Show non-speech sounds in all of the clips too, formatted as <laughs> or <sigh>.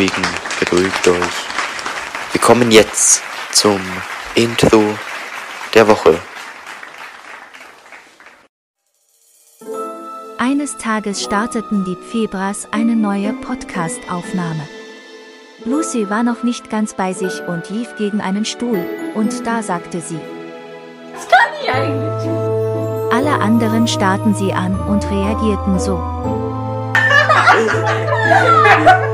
beruhigen, beruhigt euch. Wir kommen jetzt zum Intro der Woche. Eines Tages starteten die Pfebras eine neue Podcast-Aufnahme. Lucy war noch nicht ganz bei sich und lief gegen einen Stuhl, und da sagte sie, Was kann ich eigentlich? alle anderen starrten sie an und reagierten so. <laughs> <laughs>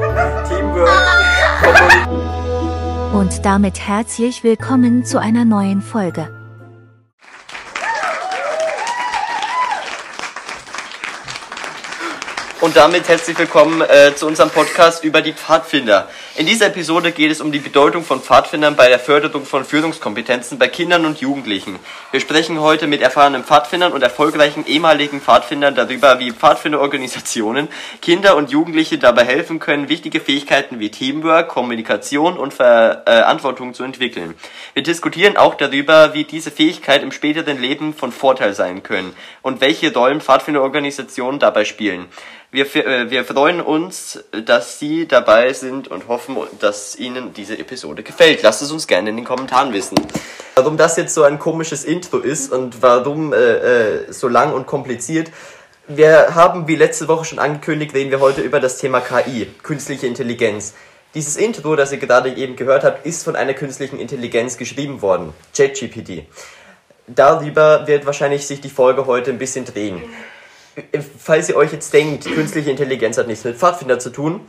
Und damit herzlich willkommen zu einer neuen Folge. Und damit herzlich willkommen äh, zu unserem Podcast über die Pfadfinder. In dieser Episode geht es um die Bedeutung von Pfadfindern bei der Förderung von Führungskompetenzen bei Kindern und Jugendlichen. Wir sprechen heute mit erfahrenen Pfadfindern und erfolgreichen ehemaligen Pfadfindern darüber, wie Pfadfinderorganisationen Kinder und Jugendliche dabei helfen können, wichtige Fähigkeiten wie Teamwork, Kommunikation und Verantwortung zu entwickeln. Wir diskutieren auch darüber, wie diese Fähigkeit im späteren Leben von Vorteil sein können und welche Rollen Pfadfinderorganisationen dabei spielen. Wir, äh, wir freuen uns, dass Sie dabei sind und hoffen, dass Ihnen diese Episode gefällt. Lasst es uns gerne in den Kommentaren wissen. Warum das jetzt so ein komisches Intro ist und warum äh, äh, so lang und kompliziert. Wir haben, wie letzte Woche schon angekündigt, reden wir heute über das Thema KI, künstliche Intelligenz. Dieses Intro, das ihr gerade eben gehört habt, ist von einer künstlichen Intelligenz geschrieben worden, ChatGPT. Darüber wird wahrscheinlich sich die Folge heute ein bisschen drehen falls ihr euch jetzt denkt, künstliche Intelligenz hat nichts mit Pfadfinder zu tun,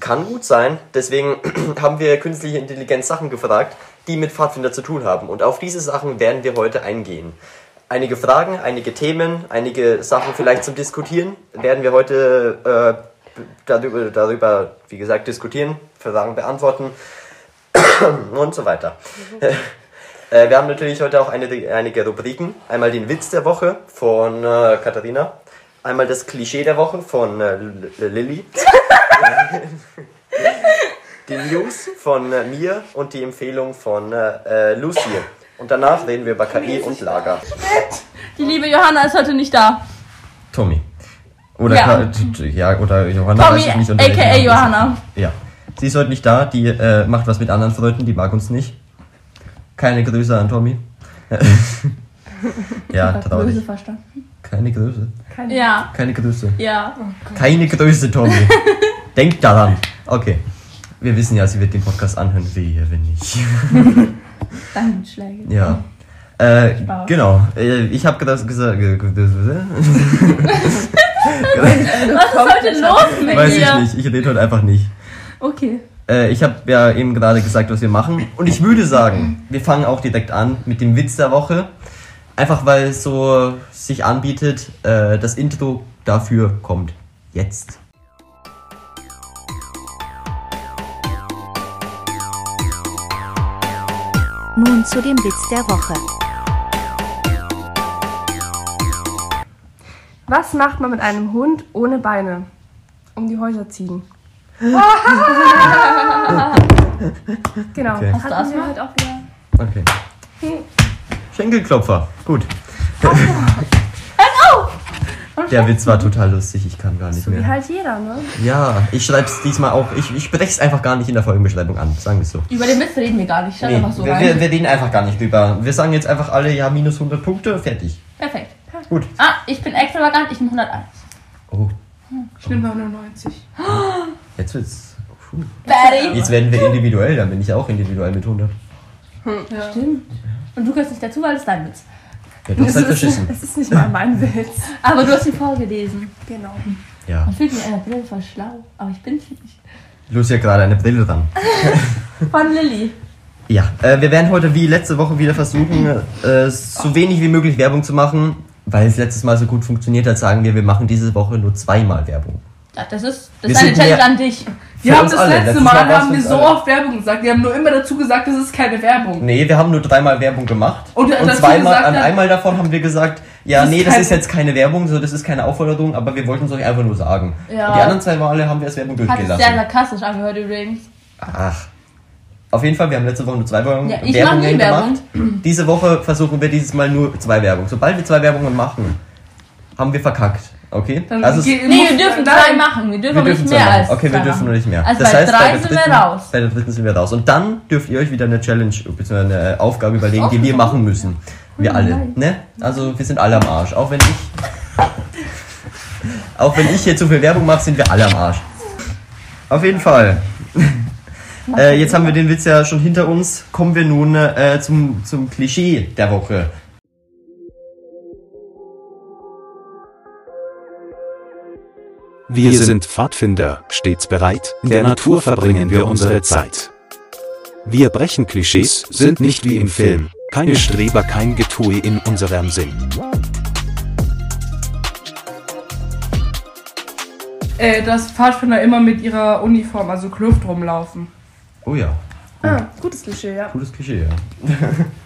kann gut sein. Deswegen <clears throat> haben wir künstliche Intelligenz Sachen gefragt, die mit Pfadfinder zu tun haben. Und auf diese Sachen werden wir heute eingehen. Einige Fragen, einige Themen, einige Sachen vielleicht zum Diskutieren werden wir heute äh, darüber, darüber, wie gesagt, diskutieren, Fragen beantworten <clears throat> und so weiter. <laughs> Äh, wir haben natürlich heute auch eine, einige Rubriken. Einmal den Witz der Woche von äh, Katharina. Einmal das Klischee der Woche von äh, Lilly. <laughs> die News von äh, mir und die Empfehlung von äh, äh, Lucy. Und danach reden wir über KI und Lager. Die liebe Johanna ist heute nicht da. Tommy. Oder, Ja. Ka- ja, oder Johanna. Tommy, weiß ich nicht, aka Johanna. Ja. Sie ist heute nicht da, die äh, macht was mit anderen Freunden, die mag uns nicht. Keine Grüße an Tommy. <laughs> <laughs> ja, traurig. verstanden. Keine Grüße. Ja, Keine Grüße. ja. Keine Grüße, Tommy. <laughs> Denkt daran. Okay. Wir wissen ja, sie wird den Podcast anhören. Wehe, wenn nicht. <laughs> Dankenschläge. Ja. Äh, Spaß. genau. Äh, ich habe gesagt, <laughs> gesagt, Was ist heute los mit weiß ich dir? nicht. Ich rede heute einfach nicht. Okay. Äh, ich habe ja eben gerade gesagt, was wir machen. Und ich würde sagen, wir fangen auch direkt an mit dem Witz der Woche. Einfach weil es so sich anbietet, äh, das Intro dafür kommt jetzt. Nun zu dem Witz der Woche. Was macht man mit einem Hund ohne Beine? Um die Häuser ziehen. <laughs> genau. Okay. Hast du Hatten wir Asthma? heute auch wieder. Okay. Schenkelklopfer. Gut. <laughs> Der Witz war total lustig, ich kann gar nicht So wie mehr. halt jeder, ne? Ja, ich schreib's diesmal auch. Ich, ich es einfach gar nicht in der Folgenbeschreibung an, sagen wir es so. Über den Witz reden wir gar nicht. Nee, einfach so wir, rein. wir, wir reden einfach gar nicht drüber. Wir sagen jetzt einfach alle, ja, minus 100 Punkte, fertig. Perfekt. Gut. Ah, ich bin extravagant, ich bin 101. Oh, Ich bin 99. <gasps> jetzt wird's. Puh. Jetzt werden wir individuell, dann bin ich auch individuell mit 100. Stimmt. Und du gehörst nicht dazu, weil es dein Witz. Ja, du hast halt verschissen. Es ist nicht mal mein <laughs> Witz. Aber du hast ihn vorgelesen. Genau. Ja. Man fühlt mich in einer Brille voll schlau, aber ich bin es nicht. Lucy hat gerade eine Brille dran. <laughs> Von Lilly. Ja, äh, wir werden heute wie letzte Woche wieder versuchen, äh, so wenig wie möglich Werbung zu machen. Weil es letztes Mal so gut funktioniert hat, sagen wir, wir machen diese Woche nur zweimal Werbung. Das ist, das Wir ist eine sind Challenge mehr- an dich. Wir haben das alle. letzte Letztes Mal, Mal haben wir so alle. oft Werbung gesagt. Wir haben nur immer dazu gesagt, das ist keine Werbung. Nee, wir haben nur dreimal Werbung gemacht. Und dazu zweimal, gesagt an hat- einmal davon haben wir gesagt, ja, Das nee, das ist jetzt keine Werbung, so das ist keine Aufforderung, aber wir wollten es euch einfach nur sagen. Ja. Und die anderen zwei Male haben wir als Werbung Hat es sehr durchgelassen. sarkastisch angehört übrigens. Ach. Auf jeden Fall, wir haben letzte Woche nur zwei Werbungen, Ja, ich Werbungen mach nie gemacht. Diese Woche versuchen wir dieses Mal nur zwei Werbungen. Sobald wir zwei Werbungen machen, haben wir verkackt. Okay? Dann also Nee, wir dürfen drei machen. Wir dürfen, wir dürfen nicht mehr machen. als Okay, wir dürfen nur nicht mehr. Also das bei heißt, drei bei der, sind dritten, wir raus. bei der dritten sind wir raus. Und dann dürft ihr euch wieder eine Challenge bzw. eine Aufgabe überlegen, die wir machen müssen. Wir alle. Ne? Also wir sind alle am Arsch. Auch wenn ich. <laughs> Auch wenn ich hier zu viel Werbung mache, sind wir alle am Arsch. Auf jeden Fall. <laughs> Äh, jetzt haben wir den Witz ja schon hinter uns. Kommen wir nun äh, zum, zum Klischee der Woche. Wir sind Pfadfinder, stets bereit, in der Natur verbringen wir unsere Zeit. Wir brechen Klischees, sind nicht wie im Film, keine Streber, kein Getue in unserem Sinn. Äh, dass Pfadfinder immer mit ihrer Uniform, also Kluft, rumlaufen. Oh ja. Ah, gutes Klischee, ja. Gutes Klischee, ja. <laughs>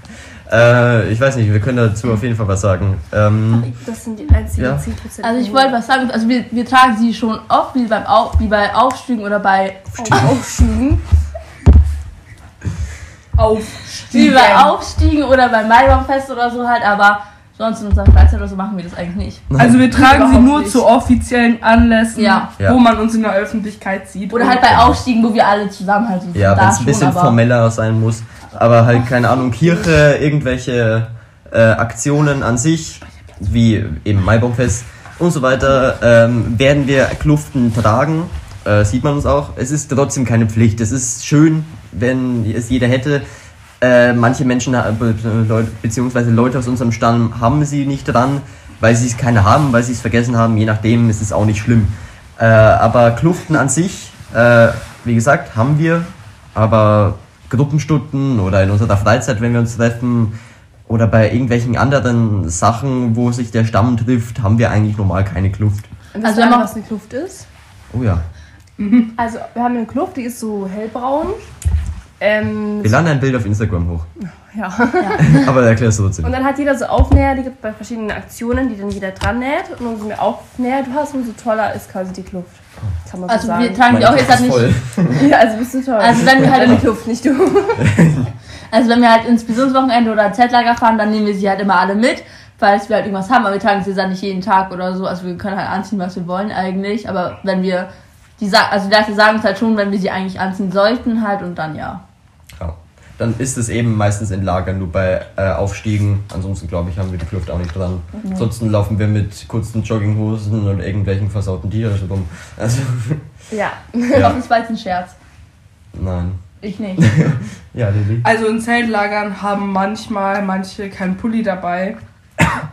äh, ich weiß nicht, wir können dazu auf jeden Fall was sagen. Ähm, Das sind die einzigen Ja. 10%. Also ich wollte was sagen, also wir, wir tragen sie schon oft, wie, beim Au wie bei Aufstiegen oder bei aufschieben. <laughs> wie Aufstiegen. bei Aufstiegen oder beim Maibaumfest oder so halt, aber sonst in unserer Freizeit oder so machen wir das eigentlich nicht. Also wir tragen sie nur nicht. zu offiziellen Anlässen, Ja. Ja. wo man uns in der Öffentlichkeit sieht. Oder halt bei Aufstiegen, wo wir alle zusammen halt so sind. ja, Da wenn es ein bisschen formeller sein muss. Aber halt, keine Ahnung, Kirche, irgendwelche äh, Aktionen an sich, wie eben Maibaumfest und so weiter, ähm, werden wir Kluften tragen. Äh, sieht man uns auch. Es ist trotzdem keine Pflicht. Es ist schön, wenn es jeder hätte. Äh, manche Menschen, beziehungsweise Leute aus unserem Stamm, haben sie nicht dran, weil sie es keine haben, weil sie es vergessen haben. Je nachdem ist es auch nicht schlimm. Äh, aber Kluften an sich, äh, wie gesagt, haben wir. Aber Gruppenstunden oder in unserer Freizeit, wenn wir uns treffen, oder bei irgendwelchen anderen Sachen, wo sich der Stamm trifft, haben wir eigentlich normal keine Kluft. Und Also wir also haben was eine Kluft ist? Oh ja. Also wir haben eine Kluft, die ist so hellbraun. Ähm, Wir laden ein Bild auf Instagram hoch. ja. <laughs> Aber erklärst du trotzdem. Und dann hat jeder so Aufnäher, die gibt es bei verschiedenen Aktionen, die dann jeder dran näht. Und umso mehr Aufnäher du hast, umso toller ist quasi die Kluft. Kann man so Also sagen. wir tragen die auch jetzt halt nicht. <laughs> ja, also bist du toll. Also wenn wir halt in- Kluft, nicht du. <laughs> Also wenn wir halt ins Visionswochenende oder Zeltlager fahren, dann nehmen wir sie halt immer alle mit, falls wir halt irgendwas haben, aber wir tragen sie dann nicht jeden Tag oder so. Also wir können halt anziehen, was wir wollen eigentlich. Aber wenn wir die also die Leute sagen es halt schon, wenn wir sie eigentlich anziehen sollten halt und dann ja. Dann ist es eben meistens in Lagern nur bei äh, Aufstiegen. Ansonsten glaube ich, haben wir die Kluft auch nicht dran. Ansonsten laufen wir mit kurzen Jogginghosen und irgendwelchen versauten T-Shirts rum. Also, <laughs> ja. ja. Das war jetzt ein Scherz. Nein. Ich nicht. <laughs> Ja, Lilly. Also in Zeltlagern haben manchmal manche keinen Pulli dabei.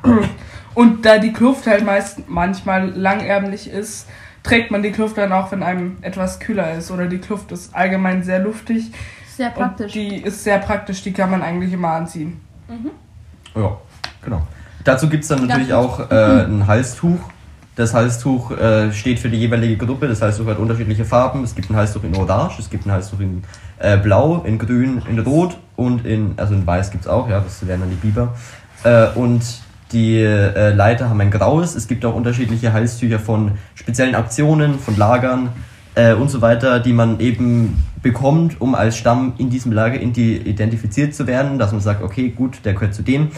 <clears throat> Und da die Kluft halt meist manchmal langärmlich ist, trägt man die Kluft dann auch, wenn einem etwas kühler ist. Oder die Kluft ist allgemein sehr luftig. Sehr Und praktisch. die ist sehr praktisch, die kann man eigentlich immer anziehen. Ja, genau. Dazu gibt es dann natürlich Ganz auch äh, ein Halstuch. Das Halstuch äh, steht für die jeweilige Gruppe. Das Halstuch hat unterschiedliche Farben. Es gibt ein Halstuch in Orange, es gibt ein Halstuch in äh, Blau, in Grün, in Rot und in, also in Weiß gibt es auch, ja, das wären dann die Biber. Äh, und die äh, Leiter haben ein graues. Es gibt auch unterschiedliche Halstücher von speziellen Aktionen, von Lagern äh, und so weiter, die man eben bekommt, um als Stamm in diesem Lager identifiziert zu werden, dass man sagt, okay, gut, der gehört zu dem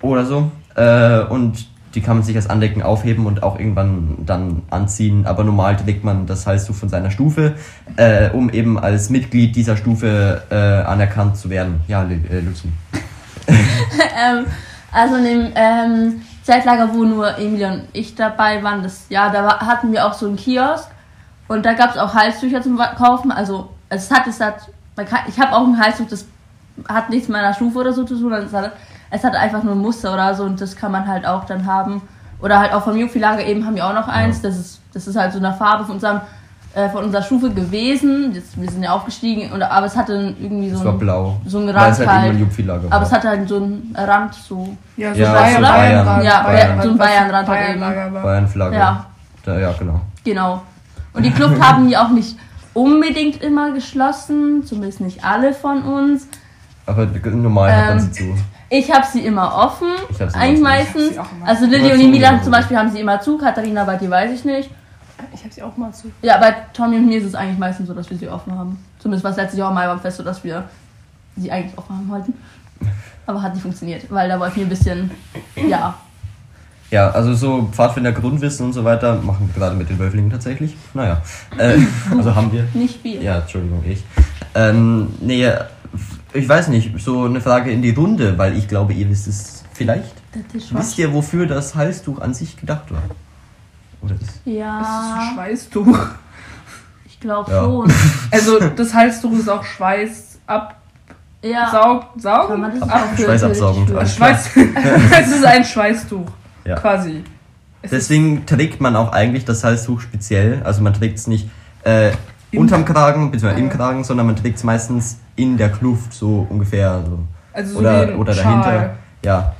oder so. Äh, und die kann man sich als Andecken aufheben und auch irgendwann dann anziehen. Aber normal trägt man das Halstuch von seiner Stufe, äh, um eben als Mitglied dieser Stufe äh, anerkannt zu werden. Ja, Lu- äh, Lucy. <laughs> ähm, also in dem ähm, Zeltlager, wo nur Emilia und ich dabei waren, das ja, da hatten wir auch so einen Kiosk und da gab es auch Halstücher zum Kaufen. Also es hat es hat, man kann, ich habe auch ein Halstuch, das hat nichts mit meiner Stufe oder so zu tun. Es hat, es hat einfach nur ein Muster oder so und das kann man halt auch dann haben. Oder halt auch vom Jufi-Lager eben haben wir auch noch eins. Das ist, das ist halt so eine Farbe von unserem äh, von unserer Stufe gewesen. Jetzt, wir sind ja aufgestiegen, und, aber es hatte irgendwie so Es war ein, blau. so einen Rand halt halt. aber es hatte halt so einen Rand so. Ja, Ja, so Bayern- Bayernrand, ja, so ein Bayernrand halt eben. Bayernflagge. Ja. Da, ja, genau. Genau. Und die Kluft haben die auch nicht unbedingt immer geschlossen, zumindest nicht alle von uns. Aber normal hat man Ähm, sie zu. Ich habe sie immer offen, Ich hab sie eigentlich immer offen. meistens. Ich hab sie auch immer Also. Lilly und Emilia zum Beispiel haben sie immer zu, Katharina bei dir weiß ich nicht. Ich habe sie auch mal zu. Ja, bei Tommy und mir ist es eigentlich meistens so, dass wir sie offen haben. Zumindest war es letztes Jahr auch mal beim Fest so, dass wir sie eigentlich offen haben wollten. Aber hat nicht funktioniert, weil da wollten wir ein bisschen, ja, Ja, also so Pfadfinder Grundwissen und so weiter machen wir gerade mit den Wölflingen tatsächlich. Naja, äh, <laughs> also haben wir. Nicht viel. Ja, Entschuldigung, ich. Ähm, nee, ich weiß nicht, so eine Frage in die Runde, weil ich glaube, ihr wisst es vielleicht. Das ist Wisst ihr, wofür das Halstuch an sich gedacht war? Oder ist Das ist Ja, ein Schweißtuch. <laughs> ich glaube Ja. schon. <laughs> Also das Halstuch ist auch Schweiß ab Ja, Saug, saugen? kann man das Ab- Schweißabsaugend. Schweiß. es ist ein Schweißtuch. Ja. Quasi. Es Deswegen trägt man auch eigentlich das Halstuch speziell. Also man trägt es nicht äh, unterm Kragen, beziehungsweise im Ja. Kragen, sondern man trägt es meistens in der Kluft, so ungefähr. So. also so Oder, wie ein oder Schal dahinter. Ja,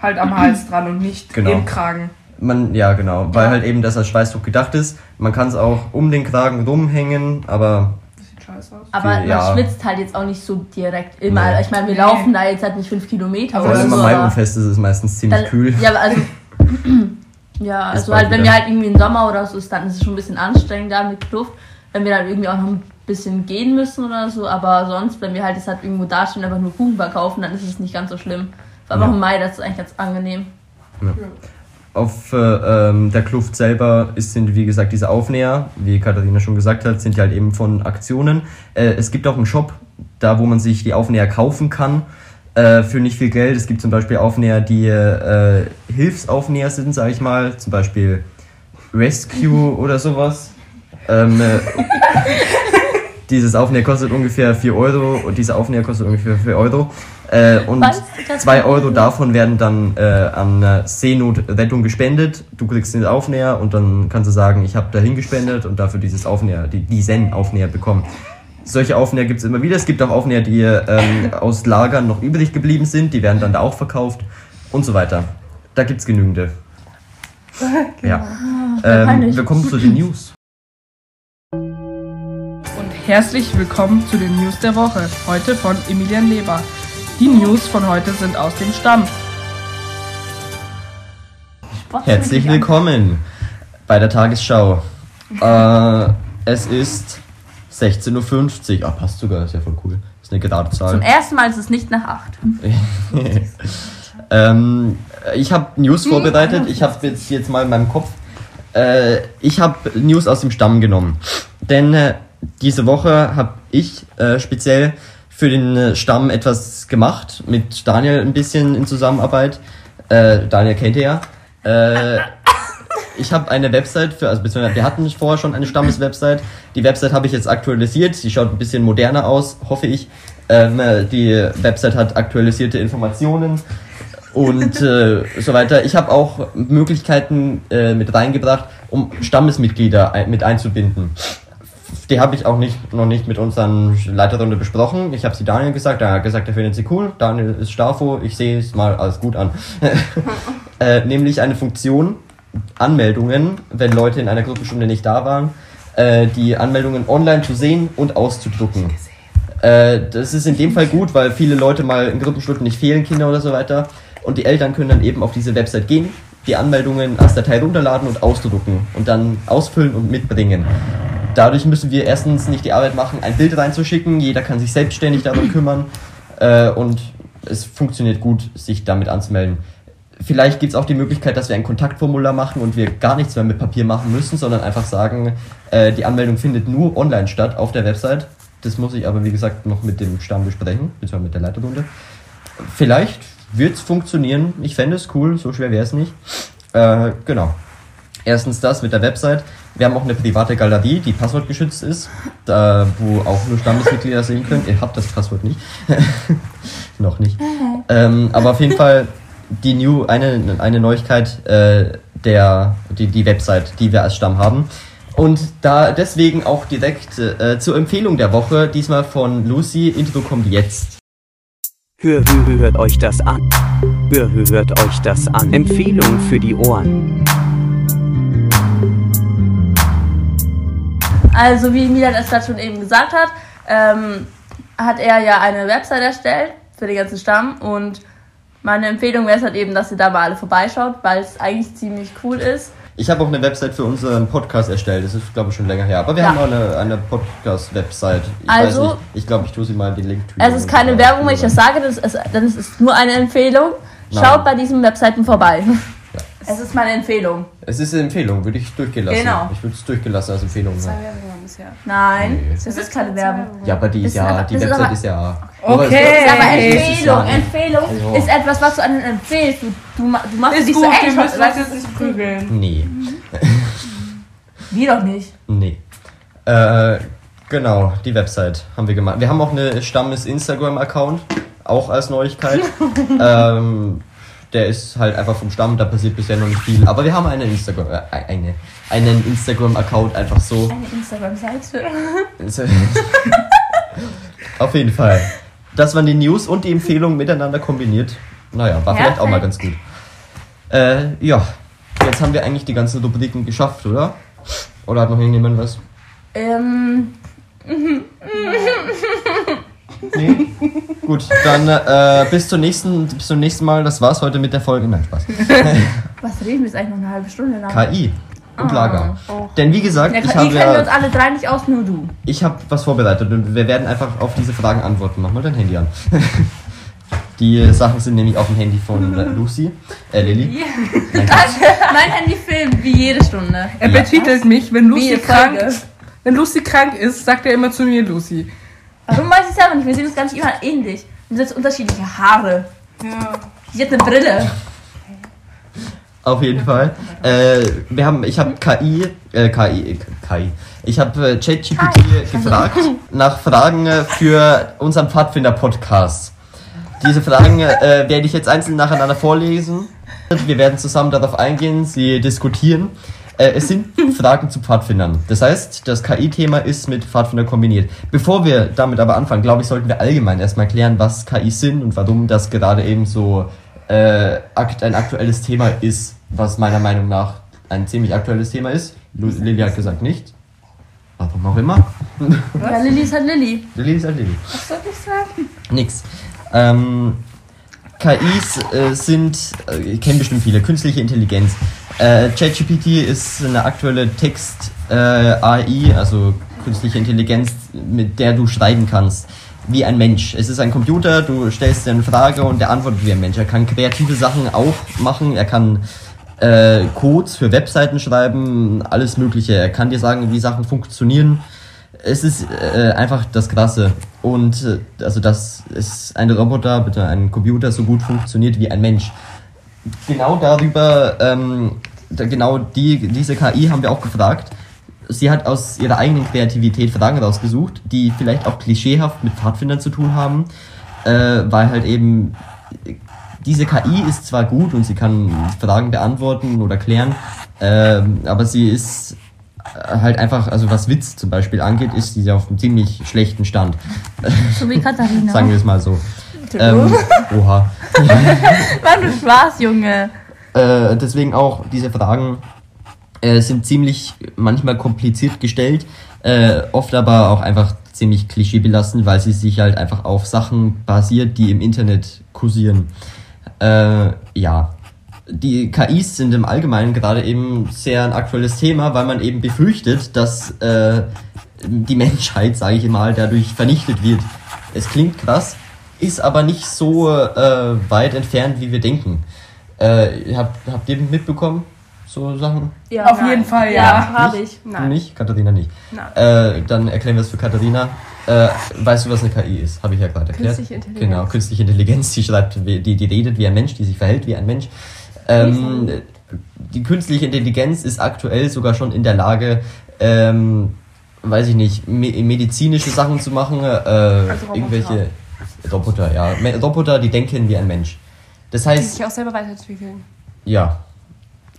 halt am Hals <clears throat> dran und nicht Genau. im Kragen. man, ja genau. Weil Ja. halt eben das als Schweißtuch gedacht ist. Man kann es auch um den Kragen rumhängen, aber Das sieht scheiße aus. Aber man Ja. schwitzt halt jetzt auch nicht so direkt immer. Nee. Ich meine, wir Nee. laufen da jetzt halt nicht fünf Kilometer Aber vor oder allem so. am aber Maiumfest ist es meistens ziemlich dann, kühl. Ja, also. <laughs> ja, Ist also halt, wenn wieder. wir halt irgendwie im Sommer oder so ist, dann ist es schon ein bisschen anstrengend da mit Kluft. Wenn wir dann irgendwie auch noch ein bisschen gehen müssen oder so. Aber sonst, wenn wir halt jetzt halt irgendwo dastehen und einfach nur Kuchen verkaufen, dann ist es nicht ganz so schlimm. Vor allem Ja. auch im Mai, das ist eigentlich ganz angenehm. Auf äh, ähm, der Kluft selber ist, sind, wie gesagt, diese Aufnäher, wie Katharina schon gesagt hat, sind die halt eben von Aktionen. Äh, es gibt auch einen Shop, da wo man sich die Aufnäher kaufen kann, äh, für nicht viel Geld. Es gibt zum Beispiel Aufnäher, die äh, Hilfsaufnäher sind, sage ich mal, zum Beispiel Rescue <laughs> oder sowas. Ähm, äh, <laughs> dieses Aufnäher kostet ungefähr 4 Euro und dieser Aufnäher kostet ungefähr 4 Euro. Äh, und Weißt du das 2 noch? Euro davon werden dann äh, an äh, Seenotrettung gespendet. Du kriegst den Aufnäher und dann kannst du sagen, ich habe dahin gespendet und dafür dieses Aufnäher, die, diesen Aufnäher bekommen. Solche Aufnäher gibt es immer wieder. Es gibt auch Aufnäher, die ähm, aus Lagern noch übrig geblieben sind. Die werden dann da auch verkauft und so weiter. Da gibt es genügende. Ja. Ähm, peinlich. wir kommen zu den News. Und herzlich willkommen zu den News der Woche. Heute von Emilian Leber. Die News von heute sind aus dem Stamm. Herzlich willkommen bei der Tagesschau. Äh, es ist 16.50 Uhr. Ah, passt sogar, ist ja voll cool. Ist eine gerade Zum Zahl. ersten Mal ist es nicht nach acht. <laughs> ähm, ich habe News vorbereitet. Ich habe jetzt, jetzt mal in meinem Kopf. Äh, ich habe News aus dem Stamm genommen. Denn äh, diese Woche habe ich äh, speziell für den äh, Stamm etwas gemacht. Mit Daniel ein bisschen in Zusammenarbeit. Äh, Daniel kennt ihr ja. <laughs> Ich habe eine Website für, also beziehungsweise wir hatten vorher schon eine Stammeswebsite. Die Website habe ich jetzt aktualisiert. Sie schaut ein bisschen moderner aus, hoffe ich. Ähm, äh, die Website hat aktualisierte Informationen und äh, so weiter. Ich habe auch Möglichkeiten äh, mit reingebracht, um Stammesmitglieder ein, mit einzubinden. Die habe ich auch nicht, noch nicht mit unseren Leiterrunde besprochen. Ich habe sie Daniel gesagt, er hat gesagt, er findet sie cool. Daniel ist Stafo, ich sehe es mal alles gut an. <laughs> äh, nämlich eine Funktion, Anmeldungen, wenn Leute in einer Gruppenstunde nicht da waren, äh, die Anmeldungen online zu sehen und auszudrucken. Äh, das ist in dem Fall gut, weil viele Leute mal in Gruppenstunden nicht fehlen, Kinder oder so weiter. Und die Eltern können dann eben auf diese Website gehen, die Anmeldungen als Datei runterladen und ausdrucken und dann ausfüllen und mitbringen. Dadurch müssen wir erstens nicht die Arbeit machen, ein Bild reinzuschicken. Jeder kann sich selbstständig darum kümmern. Äh, und es funktioniert gut, sich damit anzumelden. Vielleicht gibt es auch die Möglichkeit, dass wir ein Kontaktformular machen und wir gar nichts mehr mit Papier machen müssen, sondern einfach sagen, äh, die Anmeldung findet nur online statt auf der Website. Das muss ich aber, wie gesagt, noch mit dem Stamm besprechen, beziehungsweise mit der Leiterrunde. Vielleicht wird es funktionieren. Ich fände es cool, so schwer wäre es nicht. Äh, genau. Erstens das mit der Website. Wir haben auch eine private Galerie, die passwortgeschützt ist, da, wo auch nur Stammesmitglieder <laughs> sehen können. Ihr habt das Passwort nicht. <laughs> Noch nicht. Ähm, aber auf jeden Fall die New, eine, eine Neuigkeit, äh, der, die, die Website, die wir als Stamm haben. Und da deswegen auch direkt äh, zur Empfehlung der Woche, diesmal von Lucy, Intro kommt jetzt. Hör, hör, hört euch das an. Hör, hör, hört euch das an. Empfehlung für die Ohren. Also wie Milan es gerade schon eben gesagt hat, ähm, hat er ja eine Website erstellt für den ganzen Stamm und meine Empfehlung wäre es halt eben, dass ihr da mal alle vorbeischaut, weil es eigentlich ziemlich cool ist. Ich habe auch eine Website für unseren Podcast erstellt. Das ist, glaube ich, schon länger her. Aber wir Ja. haben auch eine, eine Podcast-Website. Ich Also- weiß nicht. Ich glaube, ich tue sie mal in den Link. Es ist keine Werbung, wenn ich das sage, das ist, denn es ist nur eine Empfehlung. Schaut Nein. bei diesen Webseiten vorbei. Es ist meine Empfehlung. Es ist eine Empfehlung, würde ich durchgehen lassen. Genau. Ich würde es durchgehen lassen als Empfehlung. Zwei Ja, Werbungen bisher. Nein, Nee. das ist keine Werbung. ja aber die, ist ist ja, aber- die ist Website aber- ist ja. Okay. Ist aber Empfehlung. ist Empfehlung Also- ist etwas, was du anderen empfehlst. Du, du, du machst Ist dich gut, so wir eng. müssen du, jetzt nicht prügeln. Nee. Wir doch nicht. Nee. Äh, genau, die Website haben wir gemacht. Wir haben auch eine Stammes Instagram-Account, auch als Neuigkeit. <laughs> ähm, der ist halt einfach vom Stamm, da passiert bisher noch nicht viel. Aber wir haben einen Instagram, äh, eine, einen Instagram-Account einfach so. Eine Instagram-Seite. Auf jeden Fall. Das waren die News und die Empfehlungen miteinander kombiniert. Naja, war vielleicht auch mal ganz gut. Äh, ja. Jetzt haben wir eigentlich die ganzen Rubriken geschafft, oder? Oder hat noch irgendjemand was? Ähm, <laughs> <laughs> Nee? Gut, dann äh, bis, zur nächsten, bis zum nächsten Mal. Das war's heute mit der Folge. Nein, Spaß. <laughs> was reden wir jetzt eigentlich noch eine halbe Stunde lang? KI und Lager. Denn wie gesagt, Ja, ich KI habe kennen wir uns ja, alle drei nicht aus, nur du. ich habe was vorbereitet und wir werden einfach auf diese Fragen antworten. Mach mal dein Handy an. <laughs> Die Sachen sind nämlich auf dem Handy von <laughs> Lucy, äh Lilly. Nein, Quatsch. mein Handy filmt wie jede Stunde. Er Ja. betitelt mich, wenn Lucy krank ist. Wenn Lucy krank ist, sagt er immer zu mir Lucy. Warum weiß ich selber nicht? Wir sehen uns gar nicht immer ähnlich. Wir haben jetzt unterschiedliche Haare. Ja. Sie hat eine Brille. Auf jeden Fall. Äh, wir haben, ich habe KI, äh, KI, KI. Ich habe äh, ChatGPT gefragt nach Fragen äh, für unseren Pfadfinder-Podcast. Diese Fragen äh, werde ich jetzt einzeln nacheinander vorlesen. Wir werden zusammen darauf eingehen, sie diskutieren. Äh, es sind Fragen zu Pfadfindern. Das heißt, das KI-Thema ist mit Pfadfinder kombiniert. Bevor wir damit aber anfangen, glaube ich, sollten wir allgemein erstmal klären, was KIs sind und warum das gerade eben so äh, ein aktuelles Thema ist, was meiner Meinung nach ein ziemlich aktuelles Thema ist. Lilly hat gesagt nicht. Warum auch immer. Ja, Lilly ist halt Lilly. Lilly ist halt Lilly. Was soll ich sagen? Nix. Ähm, KIs äh, sind, äh, kennt bestimmt viele, künstliche Intelligenz. Äh, ChatGPT ist eine aktuelle Text-AI, also künstliche Intelligenz, mit der du schreiben kannst. Wie ein Mensch. Es ist ein Computer, du stellst dir eine Frage und der antwortet wie ein Mensch. Er kann kreative Sachen auch machen, er kann äh, Codes für Webseiten schreiben, alles Mögliche. Er kann dir sagen, wie Sachen funktionieren. Es ist äh, einfach das Krasse. Und äh, also, dass es ein Roboter, bitte ein Computer so gut funktioniert wie ein Mensch. Genau darüber, ähm, genau die, diese KI haben wir auch gefragt. Sie hat aus ihrer eigenen Kreativität Fragen rausgesucht, die vielleicht auch klischeehaft mit Pfadfindern zu tun haben, äh, weil halt eben diese KI ist zwar gut und sie kann Fragen beantworten oder klären, ähm, aber sie ist halt einfach, also was Witz zum Beispiel angeht, ist sie auf einem ziemlich schlechten Stand. So wie <laughs> Katharina. Sagen wir es mal so. Ähm, <laughs> oha. War nur Spaß, Junge. Äh, deswegen auch diese Fragen äh, sind ziemlich manchmal kompliziert gestellt, äh, oft aber auch einfach ziemlich klischeebelassen, weil sie sich halt einfach auf Sachen basiert, die im Internet kursieren. Äh, ja. Die KIs sind im Allgemeinen gerade eben sehr ein aktuelles Thema, weil man eben befürchtet, dass äh, die Menschheit, sage ich mal, dadurch vernichtet wird. Es klingt krass, ist aber nicht so äh, weit entfernt, wie wir denken. Äh, habt, habt ihr mitbekommen, so Sachen? Ja, Auf jeden Fall, ja. Ja, habe ich. Du nicht? Katharina nicht. Nein. Äh, dann erklären wir es für Katharina. Äh, weißt du, was eine KI ist? Habe ich ja gerade erklärt. Künstliche Intelligenz. Genau, künstliche Intelligenz, die schreibt, die, die redet wie ein Mensch, die sich verhält wie ein Mensch. Ähm, die künstliche Intelligenz ist aktuell sogar schon in der Lage, ähm, weiß ich nicht, me medizinische Sachen zu machen, äh, Roboter. irgendwelche Roboter, ja. Roboter, die denken wie ein Mensch. Das Die heißt, sich auch selber weiterentwickeln. ja.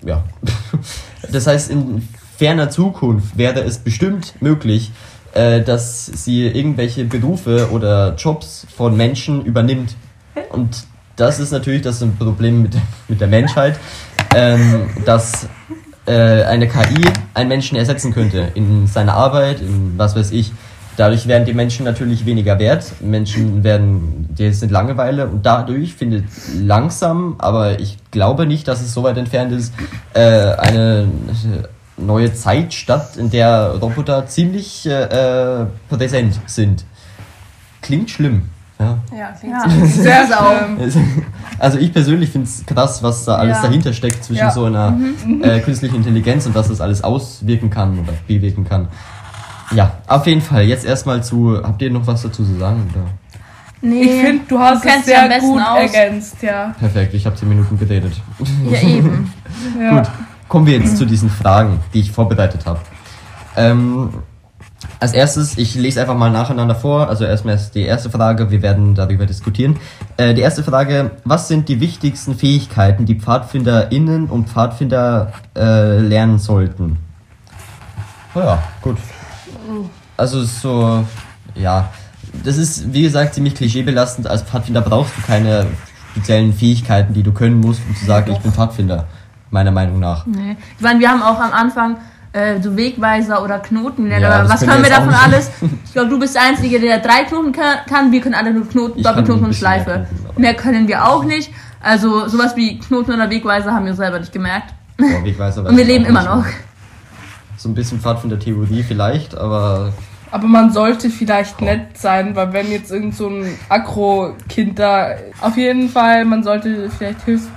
Ja. <laughs> Das heißt, in ferner Zukunft wäre es bestimmt möglich, äh, dass sie irgendwelche Berufe oder Jobs von Menschen übernimmt. Und das ist natürlich das ein Problem mit, mit der Menschheit, ähm, dass äh, eine KI einen Menschen ersetzen könnte in seiner Arbeit, in was weiß ich. Dadurch werden die Menschen natürlich weniger wert. Menschen werden, die sind Langeweile und dadurch findet langsam, aber ich glaube nicht, dass es so weit entfernt ist, äh, eine neue Zeit statt, in der Roboter ziemlich äh, äh, präsent sind. Klingt schlimm. Ja. Ja, klingt Ja, sehr <laughs> schlimm. <laughs> Also ich persönlich finde es krass, was da alles Ja. dahinter steckt zwischen Ja. so einer äh, künstlichen Intelligenz und was das alles auswirken kann oder bewirken kann. Ja, auf jeden Fall. Jetzt erstmal zu. Habt ihr noch was dazu zu sagen? Oder? Nee, Ich finde, du hast du es sehr gut aus. ergänzt, ja. Perfekt, ich habe 10 Minuten geredet. Ja, eben. <laughs> ja. Gut, kommen wir jetzt zu diesen Fragen, die ich vorbereitet habe. Ähm, als erstes, ich lese einfach mal nacheinander vor. Also erstmal ist die erste Frage, wir werden darüber diskutieren. Äh, die erste Frage, was sind die wichtigsten Fähigkeiten, die PfadfinderInnen und Pfadfinder äh, lernen sollten? Oh ja, gut. Also so, ja, das ist, wie gesagt, ziemlich klischeebelastend. Als Pfadfinder brauchst du keine speziellen Fähigkeiten, die du können musst, um zu sagen, ich bin Pfadfinder. Meiner Meinung nach. Nee. Ich meine, wir haben auch am Anfang äh, so Wegweiser oder Knoten Ja, was können wir davon alles? Ich glaube, du bist der Einzige, der drei Knoten kann, kann. wir können alle nur Knoten, Doppelknoten und mehr Schleife. Aber- Mehr können wir auch nicht. Also sowas wie Knoten oder Wegweiser haben wir selber nicht gemerkt. Boah, Wegweiser <laughs> Und wir leben immer noch. So ein bisschen Pfadfinder-Theorie vielleicht, aber Aber man sollte vielleicht nett sein, weil wenn jetzt irgend so ein Agro-Kind da, auf jeden Fall, man sollte vielleicht hilfs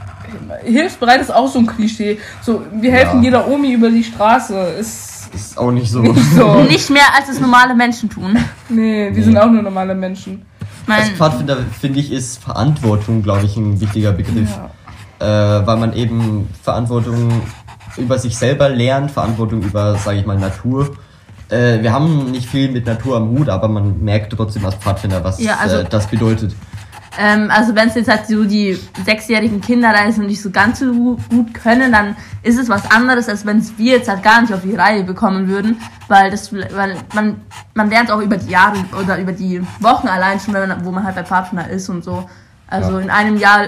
hilfsbereit ist auch so ein Klischee. So, wir helfen Ja. jeder Omi über die Straße. Ist ist auch nicht so. nicht so. <laughs> Nicht mehr, als es normale Menschen tun. Nee, wir Nee. sind auch nur normale Menschen. Als Pfadfinder finde ich ist Verantwortung, glaube ich, ein wichtiger Begriff. Äh, weil man eben Verantwortung über sich selber lernt, Verantwortung über, sage ich mal, Natur. Äh, wir haben nicht viel mit Natur am Hut, aber man merkt trotzdem als Pfadfinder, was Ja, also- äh, das bedeutet. ähm, also wenn es jetzt halt so die sechsjährigen Kinder da sind und nicht so ganz so gu- gut können, dann ist es was anderes, als wenn es wir jetzt halt gar nicht auf die Reihe bekommen würden, weil das, weil man, man lernt auch über die Jahre oder über die Wochen allein schon, wenn man, wo man halt bei Partner ist und so. Also Ja. in einem Jahr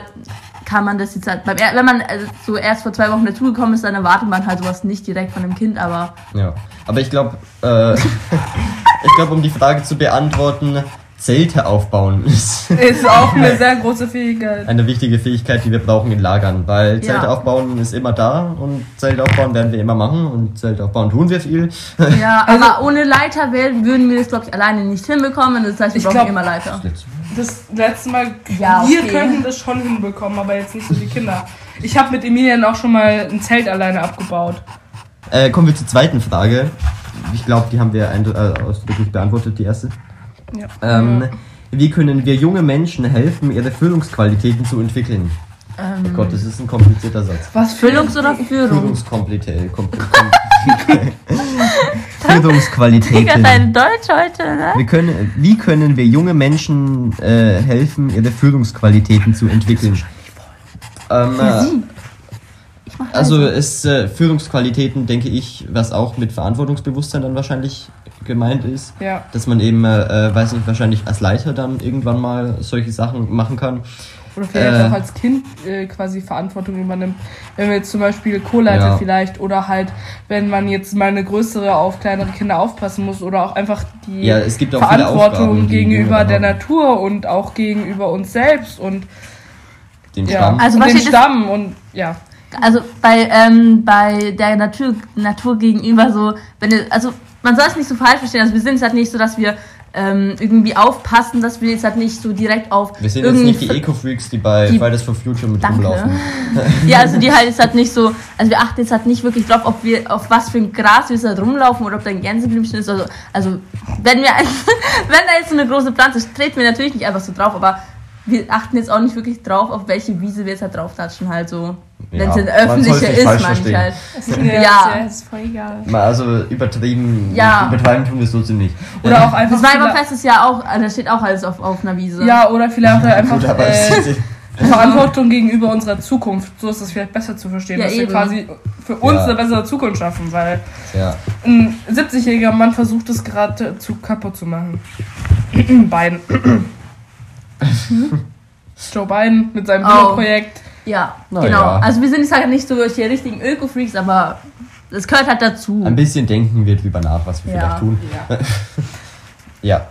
kann man das jetzt halt, beim, er- wenn man also so erst vor zwei Wochen dazugekommen ist, dann erwartet man halt sowas nicht direkt von dem Kind, aber Ja, aber ich glaube, äh, <laughs> ich glaube, um die Frage zu beantworten, Zelte aufbauen <laughs> ist Ist auch eine sehr große Fähigkeit. eine wichtige Fähigkeit, die wir brauchen in Lagern, weil Zelte Ja. aufbauen ist immer da und Zelte aufbauen werden wir immer machen und Zelte aufbauen tun wir viel. ja, Also- <laughs> aber ohne Leiter würden wir das glaube ich alleine nicht hinbekommen, das heißt wir Ich brauchen glaub- immer Leiter. Das letzte Mal, Ja, wir okay. könnten das schon hinbekommen, aber jetzt nicht so die Kinder. Ich habe mit Emilian auch schon mal ein Zelt alleine abgebaut. Äh, kommen wir zur zweiten Frage. Ich glaube, die haben wir äh, ausdrücklich beantwortet, die erste. Ja. Ähm, wie können wir junge Menschen helfen, ihre Führungsqualitäten zu entwickeln? Ähm, Oh Gott, das ist ein komplizierter Satz. Was Füllungs- oder Führung? Führungskomplität. <laughs> <laughs> Führungsqualitäten. <laughs> Digga, dein Deutsch heute, ne? Wir können, wie können wir junge Menschen äh, helfen, ihre Führungsqualitäten zu entwickeln? Ähm, äh, also ist äh, Führungsqualitäten, denke ich, was auch mit Verantwortungsbewusstsein dann wahrscheinlich gemeint ist. Ja. Dass man eben, äh, äh, weiß nicht, wahrscheinlich als Leiter dann irgendwann mal solche Sachen machen kann. Oder vielleicht Äh. auch als Kind äh, quasi Verantwortung übernimmt. Wenn wir jetzt zum Beispiel Co-Leiter Ja. vielleicht oder halt, wenn man jetzt mal eine größere auf kleinere Kinder aufpassen muss oder auch einfach die Ja, es gibt auch Verantwortung Aufgaben, die gegenüber der haben. Natur und auch gegenüber uns selbst und Den ja, Stamm. Also und was den Stamm und ja. Also bei, ähm, bei der Natur, Natur gegenüber so, wenn ihr, also man soll es nicht so falsch verstehen, also wir sind es halt nicht so, dass wir ähm, irgendwie aufpassen, dass wir jetzt halt nicht so direkt auf Wir sind jetzt nicht die Eco-Freaks, die bei Die- Fridays for Future mit Danke. rumlaufen. <laughs> Ja, also die halt jetzt halt nicht so, also wir achten jetzt halt nicht wirklich drauf, ob wir, auf was für ein Gras wir jetzt halt rumlaufen oder ob da ein Gänseblümchen ist. Also, also wenn wir, <laughs> wenn da jetzt so eine große Pflanze ist, treten wir natürlich nicht einfach so drauf, aber wir achten jetzt auch nicht wirklich drauf, auf welche Wiese wir jetzt halt drauf tatschen, halt so. Wenn es Ja, eine man soll's öffentliche ist, meine ich halt. Ja. ist voll egal. Mal Also übertrieben, Ja. übertreiben tun wir es trotzdem nicht. Oder auch einfach. Das Weiberfest ist ja auch, da steht auch alles auf, auf einer Wiese. Ja, oder vielleicht auch einfach Gut, äh, es- Verantwortung gegenüber unserer Zukunft. So ist es vielleicht besser zu verstehen, Ja, dass wir eben. quasi für uns Ja. eine bessere Zukunft schaffen, weil ja. ein 70-jähriger Mann versucht es gerade zu kaputt zu machen. <clears throat> Biden. <laughs> Joe Biden mit seinem Oh. Projekt. Ja, Na genau. ja. Also wir sind jetzt halt nicht so die richtigen Öko-Freaks, aber das gehört halt dazu. Ein bisschen denken wir drüber nach, was wir Ja. vielleicht tun. Ja. <laughs>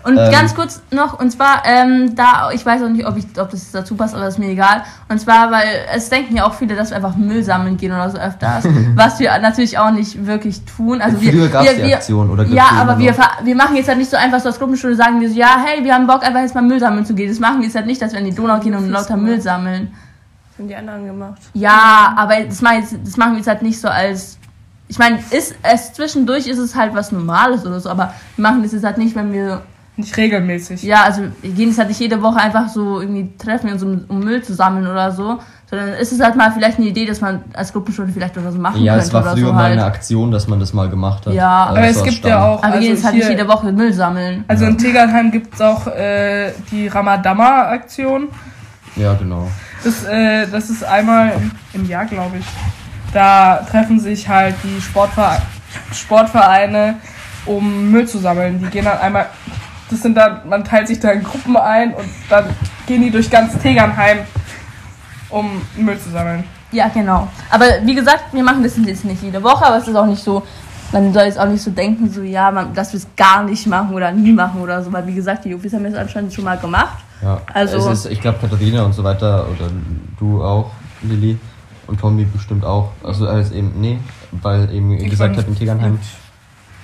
Und ähm, ganz kurz noch, und zwar, ähm, da, ich weiß auch nicht, ob, ich, ob das dazu passt, aber ist mir egal. Und zwar, weil es denken ja auch viele, dass wir einfach Müll sammeln gehen oder so öfters, <laughs> was wir natürlich auch nicht wirklich tun. Also wir, Früher gab's wir, die wir, Aktion, oder Ja, aber wir, wir machen jetzt halt nicht so einfach so als Gruppenstunde, sagen wir so, ja, hey, wir haben Bock, einfach jetzt mal Müll sammeln zu gehen. Das machen wir jetzt halt nicht, dass wir in die Donau gehen und lauter Müll sammeln. Das haben die anderen gemacht. Ja, aber das machen, jetzt, das machen wir jetzt halt nicht so als. Ich meine, ist es zwischendurch ist es halt was Normales oder so, aber wir machen das jetzt halt nicht, wenn wir. Nicht regelmäßig. Ja, also wir gehen jetzt halt nicht jede Woche einfach so irgendwie treffen, uns um, um Müll zu sammeln oder so, sondern ist es halt mal vielleicht eine Idee, dass man als Gruppenstunde vielleicht oder so machen Ja, könnte es war früher so mal halt. eine Aktion, dass man das mal gemacht hat. Ja. Also Aber es gibt ja auch. aber wir gehen jetzt halt hier, nicht jede Woche Müll sammeln. Also in Tegernheim gibt es auch äh, die Ramadama-Aktion. Ja, genau. Das, äh, das ist einmal im Jahr, glaube ich. Da treffen sich halt die Sportvereine, Sportvereine, um Müll zu sammeln. Die gehen dann einmal, das sind dann, man teilt sich da in Gruppen ein und dann gehen die durch ganz Tegernheim, um Müll zu sammeln. Ja, genau. Aber wie gesagt, wir machen das jetzt nicht jede Woche, aber es ist auch nicht so, man soll jetzt auch nicht so denken, so ja, man, dass wir es gar nicht machen oder nie machen oder so, weil wie gesagt, die Jufis haben das anscheinend schon mal gemacht. Ja. Also- es ist, ich glaube, Katharina und so weiter, oder du auch, Lilly und Tommy bestimmt auch. Also als eben, nee, weil eben Ich gesagt hat in Tegernheim.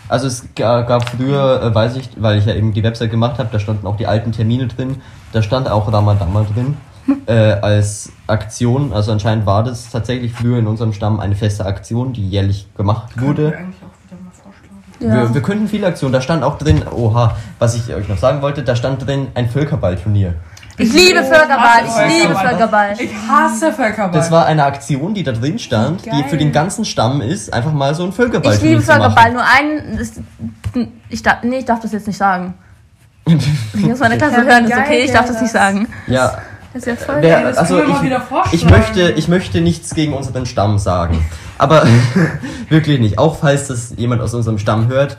Also es ga- gab früher, äh, weiß ich, weil ich ja eben die Website gemacht habe, da standen auch die alten Termine drin, da stand auch Ramadama drin. <laughs> Äh, als Aktion, also anscheinend war das tatsächlich früher in unserem Stamm eine feste Aktion, die jährlich gemacht wurde. eigentlich auch wieder mal vorschlagen. Ja. Wir, wir könnten viele Aktionen, da stand auch drin, oha, was ich euch noch sagen wollte, da stand drin ein Völkerballturnier. Ich liebe Völkerball, ich liebe Völkerball. Ich hasse Völkerball. Das war eine Aktion, die da drin stand, die für den ganzen Stamm ist, einfach mal so ein Völkerball Ich liebe. Völkerball, nur einen. Das, ich darf, nee, ich darf das jetzt nicht sagen. <laughs> Ich muss meine Klasse hören, ist geil okay, ich darf das nicht sagen. Ja, Das ist ja voll wer, geil. das also ich, wieder ich möchte, ich möchte nichts gegen unseren Stamm sagen, aber <laughs> wirklich nicht. Auch falls das jemand aus unserem Stamm hört,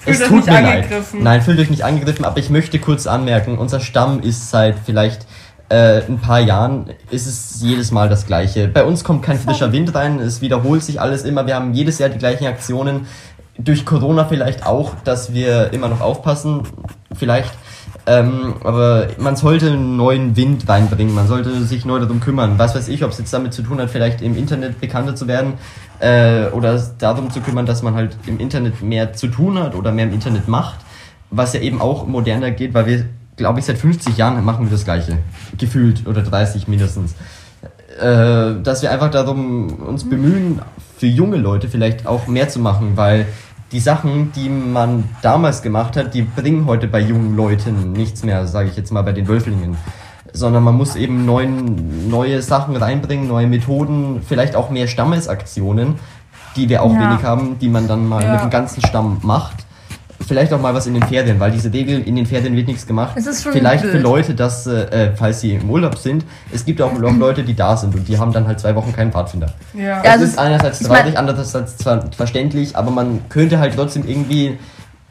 Fühlt es tut mir leid. Nein, fühlt euch nicht angegriffen, aber ich möchte kurz anmerken, unser Stamm ist seit vielleicht äh, ein paar Jahren ist es jedes Mal das Gleiche. Bei uns kommt kein frischer Wind rein, es wiederholt sich alles immer. Wir haben jedes Jahr die gleichen Aktionen. Durch Corona vielleicht auch, dass wir immer noch aufpassen, vielleicht. Ähm, aber man sollte einen neuen Wind reinbringen, man sollte sich neu darum kümmern. Was weiß ich, ob es jetzt damit zu tun hat, vielleicht im Internet bekannter zu werden äh, oder darum zu kümmern, dass man halt im Internet mehr zu tun hat oder mehr im Internet macht, was ja eben auch moderner geht, weil wir, glaube ich, seit 50 Jahren machen wir das Gleiche. Gefühlt oder 30 mindestens. Äh, dass wir einfach darum uns bemühen, für junge Leute vielleicht auch mehr zu machen, weil die Sachen, die man damals gemacht hat, die bringen heute bei jungen Leuten nichts mehr, sage ich jetzt mal bei den Wölflingen. Sondern man muss eben neuen, neue Sachen reinbringen, neue Methoden, vielleicht auch mehr Stammesaktionen, die wir auch Ja. wenig haben, die man dann mal Ja. mit dem ganzen Stamm macht. Vielleicht auch mal was in den Ferien, weil diese Regel, in den Ferien wird nichts gemacht. Es ist schon Vielleicht für blöd. Leute, dass, äh, falls sie im Urlaub sind, es gibt auch noch Leute, die da sind und die haben dann halt zwei Wochen keinen Pfadfinder. Ja. Ja, Das also ist einerseits traurig, andererseits zwar verständlich, aber man könnte halt trotzdem irgendwie,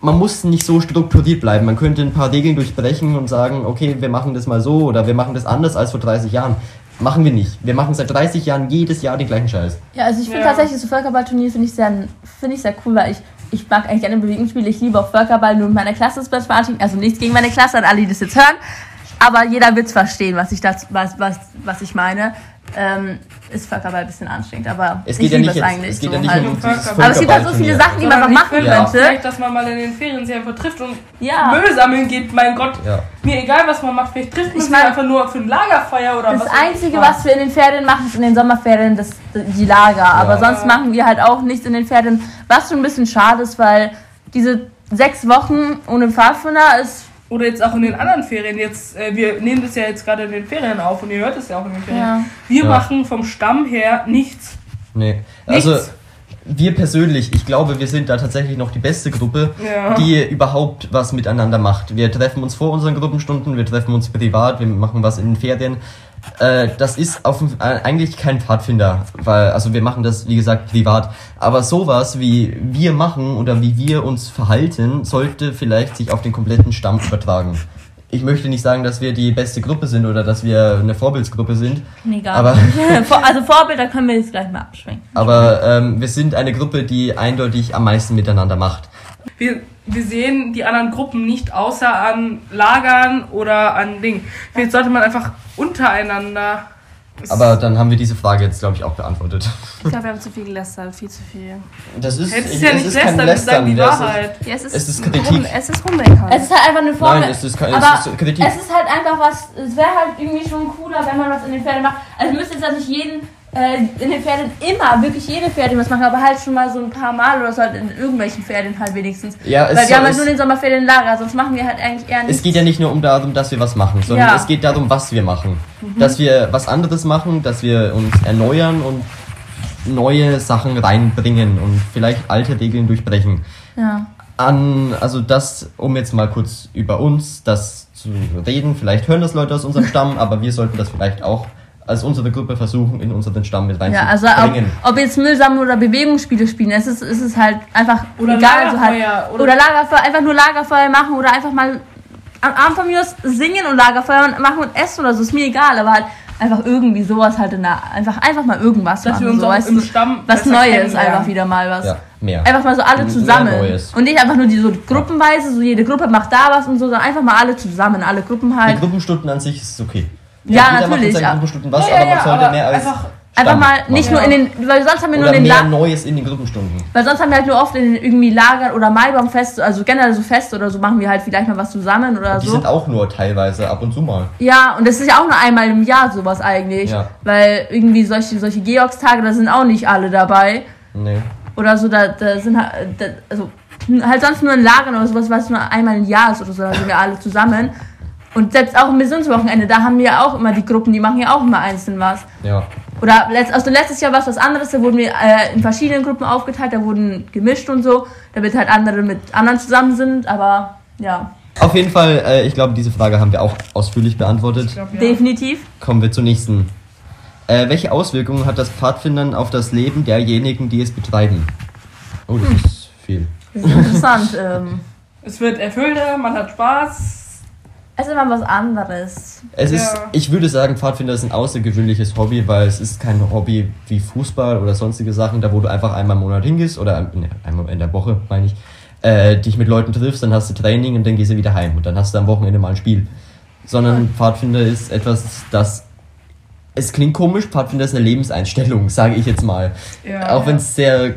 man muss nicht so strukturiert bleiben. Man könnte ein paar Regeln durchbrechen und sagen, okay, wir machen das mal so oder wir machen das anders als vor 30 Jahren. Machen wir nicht. Wir machen seit 30 Jahren jedes Jahr den gleichen Scheiß. Ja, also ich finde Ja. tatsächlich so Völkerballturnier finde ich sehr, finde ich sehr cool, weil ich ich mag eigentlich gerne Bewegungsspiele. Ich liebe auch Völkerball. Nur mit meiner Klasse ist Martin. Also nichts gegen meine Klasse, an alle, die das jetzt hören. Aber jeder wird verstehen, was ich das, was, was, was ich meine. Ähm, ist Völkerball ein bisschen anstrengend, aber Es ich geht ja liebe nicht, es jetzt, eigentlich es geht so ja nicht halt. um dieses Aber es gibt halt so viele. Sachen, die man noch ich machen könnte. vielleicht, dass man mal in den Ferien sich einfach trifft und Ja. Müll sammeln geht. Mein Gott, Ja. mir egal, was man macht. Vielleicht trifft man Ich sich einfach nur für ein Lagerfeuer oder Das was. Einzige, was wir in den Ferien machen, ist in den Sommerferien das, die Lager. Aber sonst machen wir halt auch nichts in den Ferien. Was schon ein bisschen schade ist, weil diese sechs Wochen ohne Pfadfinder ist. Oder jetzt auch in den anderen Ferien. Jetzt, äh, wir nehmen das ja jetzt gerade in den Ferien auf und ihr hört es ja auch in den Ferien. Ja. Wir Ja. machen vom Stamm her nichts. Nee. Also, Nichts. wir persönlich, ich glaube, wir sind da tatsächlich noch die beste Gruppe, Ja. die überhaupt was miteinander macht. Wir treffen uns vor unseren Gruppenstunden, wir treffen uns privat, wir machen was in den Ferien. Äh, das ist auf, äh, eigentlich kein Pfadfinder, weil, also wir machen das, wie gesagt, privat. Aber sowas, wie wir machen oder wie wir uns verhalten, sollte vielleicht sich auf den kompletten Stamm übertragen. Ich möchte nicht sagen, dass wir die beste Gruppe sind oder dass wir eine Vorbildsgruppe sind. Nee, gar Aber- nicht. <laughs> Also Vorbilder können wir jetzt gleich mal abschwenken. Aber ähm, wir sind eine Gruppe, die eindeutig am meisten miteinander macht. Wir, wir sehen die anderen Gruppen nicht außer an Lagern oder an Dingen. Vielleicht sollte man einfach untereinander. Aber dann haben wir diese Frage jetzt, glaube ich, auch beantwortet. Ich glaube, wir haben zu viel gelästert, viel zu viel. Das ist, Hättest ich- ja es nicht ist kein lästern, wir sagen die das ist- Wahrheit. Ja, es ist, Es ist Kritik. Rum, es ist rummeckern. Es ist halt einfach eine Formel. Nein, es ist kein- es aber ist Kritik. Es ist halt einfach was, es wäre halt irgendwie schon cooler, wenn man was in den Pferden macht. Also ihr müsst jetzt halt nicht jeden, äh, in den Pferden immer, wirklich jede Pferdin was machen, aber halt schon mal so ein paar Mal oder so halt in irgendwelchen Pferden halt wenigstens. Ja, es Weil wir haben halt nur den Sommerpferdenlager, sonst machen wir halt eigentlich eher nicht. Es geht ja nicht nur um darum, dass wir was machen, sondern Ja. es geht darum, was wir machen. Mhm. Dass wir was anderes machen, dass wir uns erneuern und neue Sachen reinbringen und vielleicht alte Regeln durchbrechen. Ja. An, also das, um jetzt mal kurz über uns das zu reden, vielleicht hören das Leute aus unserem Stamm, aber wir sollten das vielleicht auch als unsere Gruppe versuchen, in unseren Stamm mit Ja, also reinzubringen. ob, ob jetzt Müllsammeln oder Bewegungsspiele spielen, es ist, es ist halt einfach Oder egal. Also halt, Lagerfeuer, oder, oder- Lagerfeuer, einfach nur Lagerfeuer machen oder einfach mal am Abend von mir aus singen und Lagerfeuer machen und essen oder so, ist mir egal, aber halt einfach irgendwie sowas halt in der, einfach, einfach mal irgendwas Dass machen. wir uns so, auch weißt im du, Stamm was Neues, einfach wieder mal was. ja, mehr. Einfach mal so alle zusammen. Und nicht einfach nur die so gruppenweise, so jede Gruppe macht da was und so, sondern einfach mal alle zusammen, alle Gruppen Die halt. Gruppenstunden an sich ist okay. Ja, Jeder natürlich, Macht in ja. Gruppenstunden was, Ja, aber ja, man sollte mehr als einfach- Einfach mal nicht nur in den, weil sonst haben wir nur Oder den mehr La Neues in den Gruppenstunden. Weil sonst haben wir halt nur oft in den irgendwie Lagern oder Maibaumfest, also generell so Feste oder so machen wir halt vielleicht mal was zusammen oder Die so. sind auch nur teilweise ab und zu mal. Ja, und das ist ja auch nur einmal im Jahr sowas eigentlich. Ja. Weil irgendwie solche, solche Georgstage, da sind auch nicht alle dabei. Nee. Oder so, da, da sind halt, da, also halt sonst nur in Lagern oder sowas, was nur einmal im Jahr ist oder so, da sind wir alle zusammen. Und selbst auch im Missionswochenende, da haben wir auch immer die Gruppen, die machen ja auch immer einzeln was. Ja. Oder letzt, also letztes Jahr war es was anderes, da wurden wir äh, in verschiedenen Gruppen aufgeteilt, da wurden gemischt und so, damit halt andere mit anderen zusammen sind, aber ja, Auf jeden Fall, äh, ich glaube, diese Frage haben wir auch ausführlich beantwortet. Glaub, ja. definitiv. Kommen wir zur nächsten. Äh, welche Auswirkungen hat das Pfadfindern auf das Leben derjenigen, die es betreiben? Oh, das ist viel. Das ist interessant. ähm, Es wird erfüllter, man hat Spaß. Es ist immer was anderes. Es Ja. ist, ich würde sagen, Pfadfinder ist ein außergewöhnliches Hobby, weil es ist kein Hobby wie Fußball oder sonstige Sachen, da wo du einfach einmal im Monat hingehst oder ne, einmal in der Woche, meine ich, äh, dich mit Leuten triffst, dann hast du Training und dann gehst du wieder heim und dann hast du am Wochenende mal ein Spiel. Sondern Pfadfinder ist etwas, das es klingt komisch, Pfadfinder ist eine Lebenseinstellung, <laughs> sage ich jetzt mal. Ja, Auch ja. wenn es sehr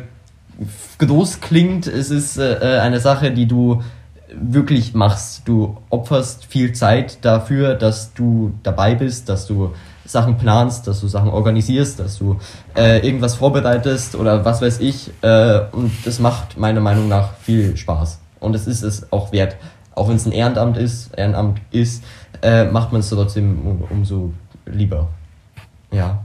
groß klingt, es ist äh, eine Sache, die du wirklich machst. Du opferst viel Zeit dafür, dass du dabei bist, dass du Sachen planst, dass du Sachen organisierst, dass du äh, irgendwas vorbereitest oder was weiß ich. Äh, und das macht meiner Meinung nach viel Spaß. Und es ist es auch wert. Auch wenn es ein Ehrenamt ist, Ehrenamt ist, äh, macht man es trotzdem um, umso lieber. Ja.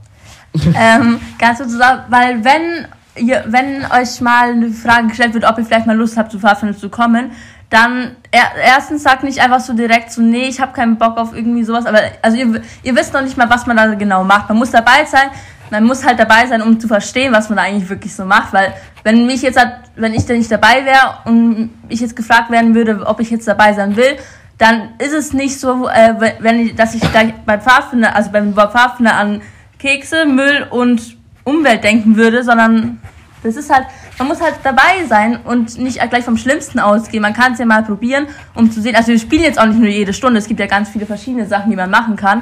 ähm, ganz kurz weil wenn ihr, wenn euch mal eine Frage gestellt wird, ob ihr vielleicht mal Lust habt, zu Pfadfinder zu kommen, dann er, erstens sagt nicht einfach so direkt so, nee, ich habe keinen Bock auf irgendwie sowas, aber also ihr, ihr wisst noch nicht mal, was man da genau macht. Man muss dabei sein, man muss halt dabei sein, um zu verstehen, was man da eigentlich wirklich so macht, weil wenn mich jetzt halt, wenn ich da nicht dabei wäre und ich jetzt gefragt werden würde, ob ich jetzt dabei sein will, dann ist es nicht so, äh, wenn ich, dass ich da bei Pfadfinder, also beim Pfadfinder an Kekse, Müll und Umwelt denken würde, sondern das ist halt, man muss halt dabei sein und nicht gleich vom Schlimmsten ausgehen. Man kann es ja mal probieren, um zu sehen. Also wir spielen jetzt auch nicht nur jede Stunde, es gibt ja ganz viele verschiedene Sachen, die man machen kann.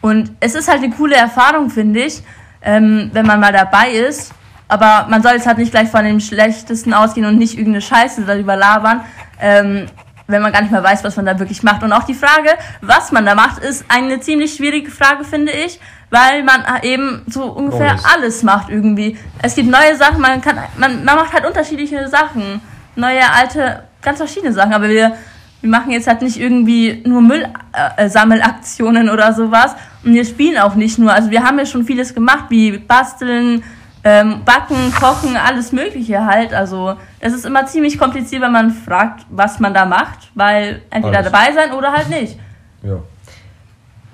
Und es ist halt eine coole Erfahrung, finde ich, ähm, wenn man mal dabei ist. Aber man soll jetzt halt nicht gleich von dem Schlechtesten ausgehen und nicht irgendeine Scheiße darüber labern. Ähm, wenn man gar nicht mehr weiß, was man da wirklich macht. Und auch die Frage, was man da macht, ist eine ziemlich schwierige Frage, finde ich, weil man eben so ungefähr Neues. alles macht irgendwie. Es gibt neue Sachen, man kann, man, man macht halt unterschiedliche Sachen. Neue, alte, ganz verschiedene Sachen, aber wir, wir machen jetzt halt nicht irgendwie nur Müllsammelaktionen oder sowas. Und wir spielen auch nicht nur. Also wir haben ja schon vieles gemacht, wie basteln, ähm, backen, kochen, alles Mögliche halt. Also es ist immer ziemlich kompliziert, wenn man fragt, was man da macht, weil entweder Alles. dabei sein oder halt nicht. Ja.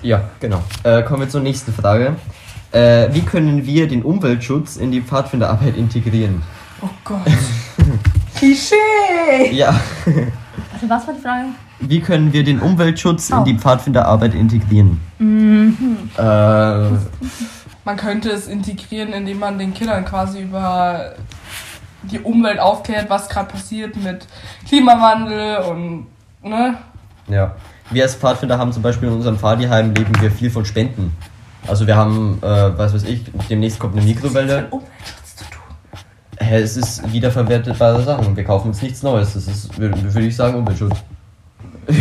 Ja, genau. Äh, kommen wir zur nächsten Frage. Äh, wie können wir den Umweltschutz in die Pfadfinderarbeit integrieren? Oh Gott. <laughs> Klischee! Ja. Also was war die Frage? Wie können wir den Umweltschutz Oh. in die Pfadfinderarbeit integrieren? Äh, Man könnte es integrieren, indem man den Kindern quasi über die Umwelt aufklärt, was gerade passiert mit Klimawandel und ne? Ja. Wir als Pfadfinder haben zum Beispiel in unserem Pfadiheim leben wir viel von Spenden. Also wir haben, äh, was weiß ich, demnächst kommt eine Mikrowelle. Umweltschutz zu tun. Hä, es ist wiederverwertbare Sachen. Wir kaufen uns nichts Neues. Das ist, würde würde ich sagen, Umweltschutz. Ja,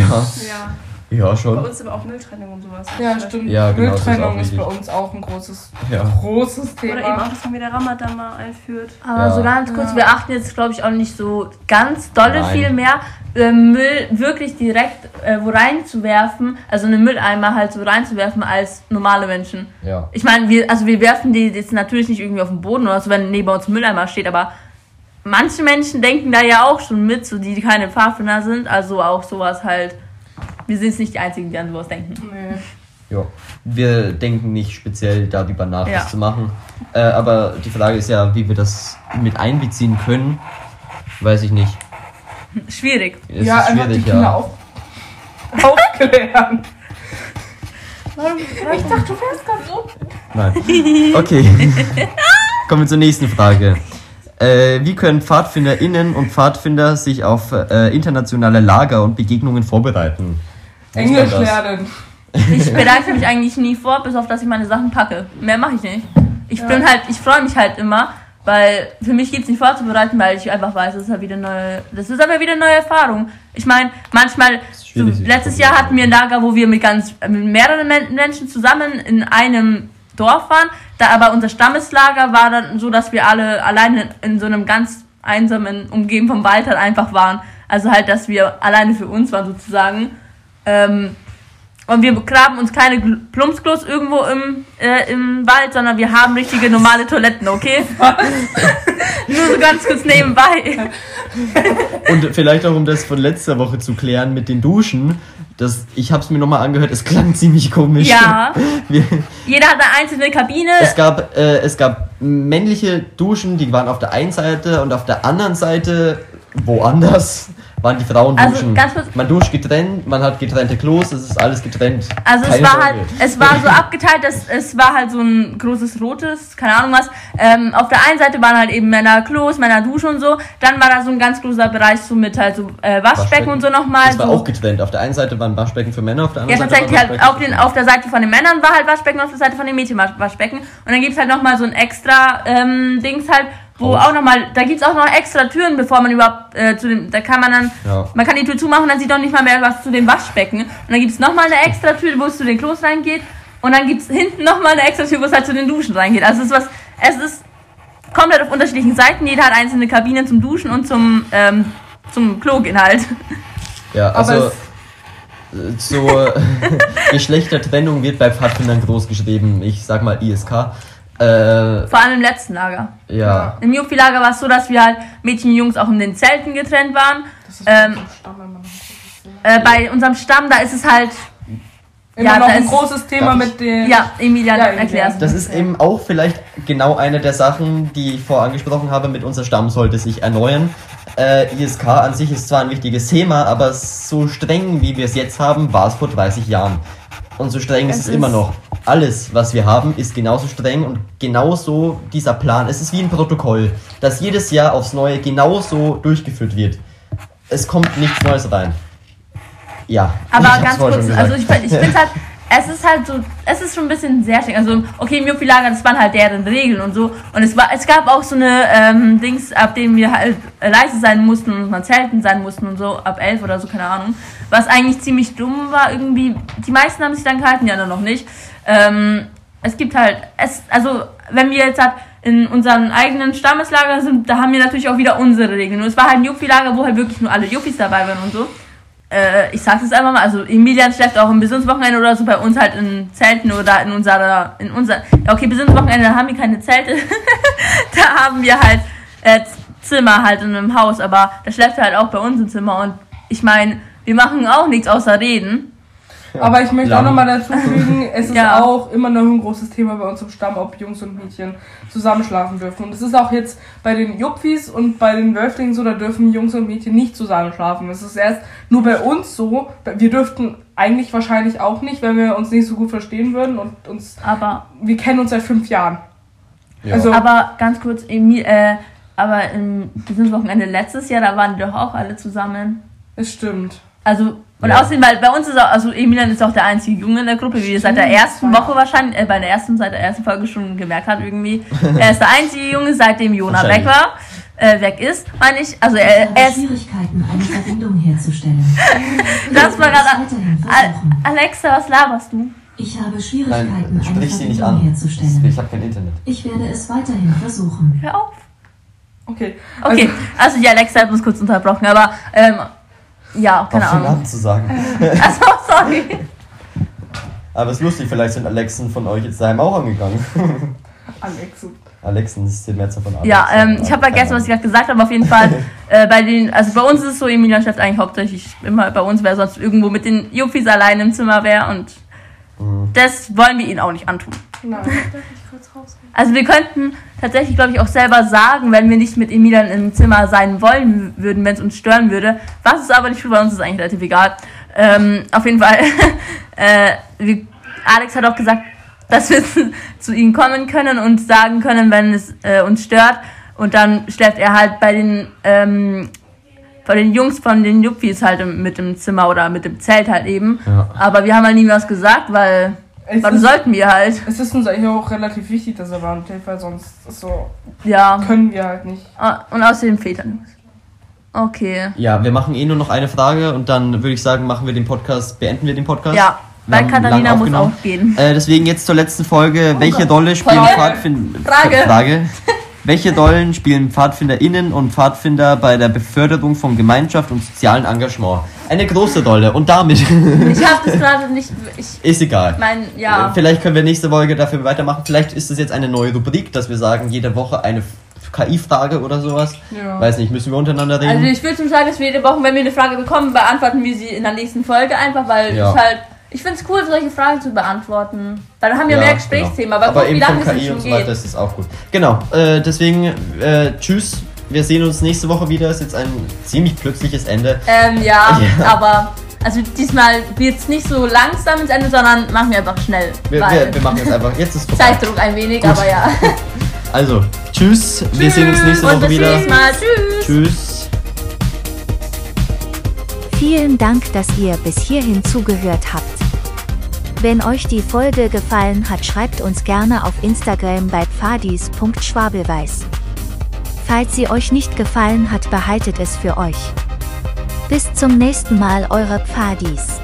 Ja. Ja Bei schon. uns aber auch Mülltrennung und sowas. Ja, stimmt. Ja, genau, ist Mülltrennung auch ist, bei uns auch ein großes, Ja. großes Oder eben Thema. auch, dass man wieder Ramadan mal einführt. Aber Ja. so ganz kurz, Ja. wir achten jetzt, glaube ich, auch nicht so ganz dolle Nein. viel mehr, äh, Müll wirklich direkt äh, wo reinzuwerfen, also in den Mülleimer halt so reinzuwerfen als normale Menschen. Ja. Ich meine, wir, also wir werfen die jetzt natürlich nicht irgendwie auf den Boden oder so, wenn neben uns ein Mülleimer steht, aber manche Menschen denken da ja auch schon mit, so die keine Pfadfinder sind, also auch sowas halt. Wir sind jetzt nicht die Einzigen, die an sowas denken. Nee. Ja. Wir denken nicht speziell darüber nach, Ja. das zu machen. Äh, aber die Frage ist ja, wie wir das mit einbeziehen können. Weiß ich nicht. Schwierig. Es ja, ist die schwierig, Kinder ja. auf, aufklären. Ich dachte, du wärst gerade so. Nein. Okay. <laughs> Kommen wir zur nächsten Frage. Äh, wie können PfadfinderInnen und Pfadfinder sich auf äh, internationale Lager und Begegnungen vorbereiten? Englisch lernen. Ich bereite mich eigentlich nie vor, bis auf dass ich meine Sachen packe. Mehr mache ich nicht. Ich bin halt, ich freue mich halt immer, weil für mich geht's nicht vorzubereiten, weil ich einfach weiß, das ist halt wieder neue, das ist aber wieder eine neue Erfahrung. Ich meine, manchmal, so, letztes Jahr hatten wir ein Lager, wo wir mit ganz, mit mehreren Men Menschen zusammen in einem Dorf waren. Da aber unser Stammeslager war dann so, dass wir alle alleine in so einem ganz einsamen Umgeben vom Wald halt einfach waren. Also halt, dass wir alleine für uns waren sozusagen. Ähm, und wir graben uns keine Plumpsklos irgendwo im, äh, im Wald, sondern wir haben richtige normale Toiletten, okay? <laughs> Nur so ganz kurz nebenbei. Und vielleicht auch, um das von letzter Woche zu klären mit den Duschen. Das, ich habe es mir nochmal angehört, es klang ziemlich komisch. Ja. <laughs> Wir, Jeder hat eine einzelne Kabine. es, gab, äh, es gab männliche Duschen, die waren auf der einen Seite und auf der anderen Seite, woanders, waren die Frauen Also, duschen. kurz- man duscht getrennt, man hat getrennte Klos, es ist alles getrennt. Also es Keine war Sorge. halt, es war so <laughs> abgeteilt, dass es war halt so ein großes rotes, keine Ahnung was. Ähm, auf der einen Seite waren halt eben Männer Klos, Männer Duschen und so. Dann war da so ein ganz großer Bereich so mit halt so äh, Waschbecken, und so nochmal. Das war so. auch getrennt. Auf der einen Seite waren Waschbecken für Männer, auf der Ja, anderen Seite tatsächlich waren halt Waschbecken auf, den, auf der Seite von den Männern war halt Waschbecken, auf der Seite von den Mädchen war Waschbecken. Und dann gibt's halt nochmal so ein extra ähm, Dings halt, wo Haus. auch nochmal, da gibt's auch noch extra Türen, bevor man überhaupt äh, zu dem, da kann man dann, Ja. man kann die Tür zumachen, dann sieht doch nicht mal mehr was zu dem Waschbecken. Und dann gibt's nochmal eine extra Tür, wo es zu den Klos reingeht. Und dann gibt's hinten nochmal eine extra Tür, wo es halt zu den Duschen reingeht. Also es ist was, es ist komplett auf unterschiedlichen Seiten. Jeder hat einzelne Kabinen zum Duschen und zum, ähm, zum Klo gehen halt. Ja, also äh, zur <laughs> Geschlechtertrennung wird bei Pfadfindern groß geschrieben. Ich sag mal ISK. Äh, Vor allem im letzten Lager. ja. Im Juppie-Lager war es so, dass wir halt Mädchen und Jungs auch in den Zelten getrennt waren. Das ist Ähm, so Stamm, wenn man- Äh, bei unserem Stamm, da ist es halt, Immer ja, noch da ein ist- großes Thema mit den. ja, Emilian Ja, Emilian. erklär's. Das ist eben auch vielleicht genau eine der Sachen, die ich vorher angesprochen habe, mit unser Stamm sollte sich erneuern. Äh, ISK an sich ist zwar ein wichtiges Thema, aber so streng wie wir es jetzt haben, war es vor 30 Jahren. Und so streng ist Es es immer ist- noch. Alles, was wir haben, ist genauso streng und genauso dieser Plan. Es ist wie ein Protokoll, das jedes Jahr aufs Neue genauso durchgeführt wird. Es kommt nichts Neues rein. Ja. Aber ganz kurz, also ich, ich finde <laughs> halt, es ist halt so, es ist schon ein bisschen sehr streng. Also, okay, im Juppie-Lager, das waren halt deren Regeln und so. Und es war, es gab auch so eine ähm, Dings, ab dem wir halt leise sein mussten und mal zelten sein mussten und so, ab elf oder so, keine Ahnung. Was eigentlich ziemlich dumm war, irgendwie. Die meisten haben sich dann gehalten, die anderen noch nicht. Ähm, es gibt halt, es, also, wenn wir jetzt halt in unseren eigenen Stammeslager sind, da haben wir natürlich auch wieder unsere Regeln. Und es war halt ein Juppie-Lager, wo halt wirklich nur alle Juppies dabei waren und so äh, ich sag's jetzt einfach mal, also Emilian schläft auch im Besinnungswochenende oder so bei uns halt in Zelten oder in unserer, in unser, ja okay, Besinnungswochenende, haben wir keine Zelte, <laughs> da haben wir halt äh, Zimmer halt in einem Haus, aber da schläft er halt auch bei uns im Zimmer und ich meine, wir machen auch nichts außer reden. Aber ich möchte auch Lang. nochmal dazu fügen, es ist <laughs> Ja. auch immer noch ein großes Thema bei uns im Stamm, ob Jungs und Mädchen zusammenschlafen dürfen. Und es ist auch jetzt bei den Jupfis und bei den Wölflingen so, da dürfen Jungs und Mädchen nicht zusammenschlafen. Es ist erst nur bei uns so. Wir dürften eigentlich wahrscheinlich auch nicht, wenn wir uns nicht so gut verstehen würden und uns, Aber, wir kennen uns seit fünf Jahren. Ja. Also, aber ganz kurz, Emil, äh, aber im Businesswochenende letztes Jahr, da waren die doch auch alle zusammen. Es stimmt. Also, und Ja. außerdem, weil bei uns ist auch, also Emilian ist auch der einzige Junge in der Gruppe, wie ihr seit der ersten Woche wahrscheinlich, äh, bei der ersten, seit der ersten Folge schon gemerkt hat irgendwie. <laughs> Er ist der einzige Junge, seitdem Jona weg war, äh, weg ist, meine ich. Also er, habe er ist, Schwierigkeiten, eine Verbindung herzustellen. <laughs> das war gerade. Alexa, was laberst du? Ich habe Schwierigkeiten, Nein, eine sprich sie nicht Verbindung an. herzustellen. Ich habe kein Internet. Ich werde es weiterhin versuchen. Hör auf. Okay. Okay, also die Alexa hat uns kurz unterbrochen, aber, ähm, ja, keine Ahnung. Namen zu sagen. <laughs> Also, sorry. Aber es ist lustig, vielleicht sind Alexen von euch jetzt daheim auch angegangen. <laughs> Alex. Alexen ist die Mehrzahl von Alex. Ja, ähm, ich habe vergessen, was ich gerade gesagt habe. Auf jeden Fall, <laughs> äh, bei den, also bei uns ist es so, Emilia schläft eigentlich hauptsächlich immer bei uns, wer sonst irgendwo mit den Juppies allein im Zimmer wäre und. Das wollen wir ihnen auch nicht antun. Nein. <laughs> Darf ich kurz rausgehen? Also wir könnten tatsächlich, glaube ich, auch selber sagen, wenn wir nicht mit Emilian im Zimmer sein wollen würden, wenn es uns stören würde. Was es aber nicht tut, bei uns ist eigentlich relativ egal. Ähm, auf jeden Fall, <laughs> äh, wir, Alex hat auch gesagt, dass wir <laughs> zu ihm kommen können und sagen können, wenn es äh, uns stört. Und dann schläft er halt bei den, ähm, bei den Jungs von den Juppies halt im, mit im Zimmer oder mit dem Zelt halt eben. Ja. Aber wir haben halt nie was gesagt, weil, Es warum ist, sollten wir halt? es ist uns eigentlich auch relativ wichtig, dass er uns hilft, weil sonst ist so Ja. können wir halt nicht. Ah, Und außerdem fehlt dann was. Okay. Ja, wir machen eh nur noch eine Frage und dann würde ich sagen, machen wir den Podcast, beenden wir den Podcast. Ja, weil Katharina muss aufgenommen. auch gehen. Äh, deswegen jetzt zur letzten Folge. Welche Gott. Rolle spielen Frage. Frage. <laughs> Welche Rollen spielen PfadfinderInnen und Pfadfinder bei der Beförderung von Gemeinschaft und sozialen Engagement? Eine große Rolle und damit Ich <laughs> habe das gerade nicht. Ich ist egal. mein, ja. Vielleicht können wir nächste Folge dafür weitermachen. Vielleicht ist es jetzt eine neue Rubrik, dass wir sagen, jede Woche eine KI-Frage oder sowas. Ja. Weiß nicht, müssen wir untereinander reden? Also ich würde schon sagen, dass wir jede Woche, wenn wir eine Frage bekommen, beantworten wir sie in der nächsten Folge einfach, weil Ja. ich halt. Ich finde es cool, solche Fragen zu beantworten. Weil dann haben wir Ja, mehr Gesprächsthema. genau. Aber, Aber eben es KI und so weiter ist das auch gut. Genau, äh, deswegen äh, tschüss. Wir sehen uns nächste Woche wieder. Ist jetzt ein ziemlich plötzliches Ende. Ähm, ja, <laughs> Ja. aber. Also diesmal wird es nicht so langsam ins Ende, sondern machen wir einfach schnell. Wir, wir, wir machen jetzt einfach. Jetzt ist vorbei. Zeitdruck ein wenig, Gut. aber ja. <laughs> Also, tschüss. Wir sehen uns nächste Und Woche bis wieder. nächstes Mal. Tschüss. Tschüss. Vielen Dank, dass ihr bis hierhin zugehört habt. Wenn euch die Folge gefallen hat, schreibt uns gerne auf Instagram bei pfadis.schwabelweiß. Falls sie euch nicht gefallen hat, behaltet es für euch. Bis zum nächsten Mal, eure Pfadis.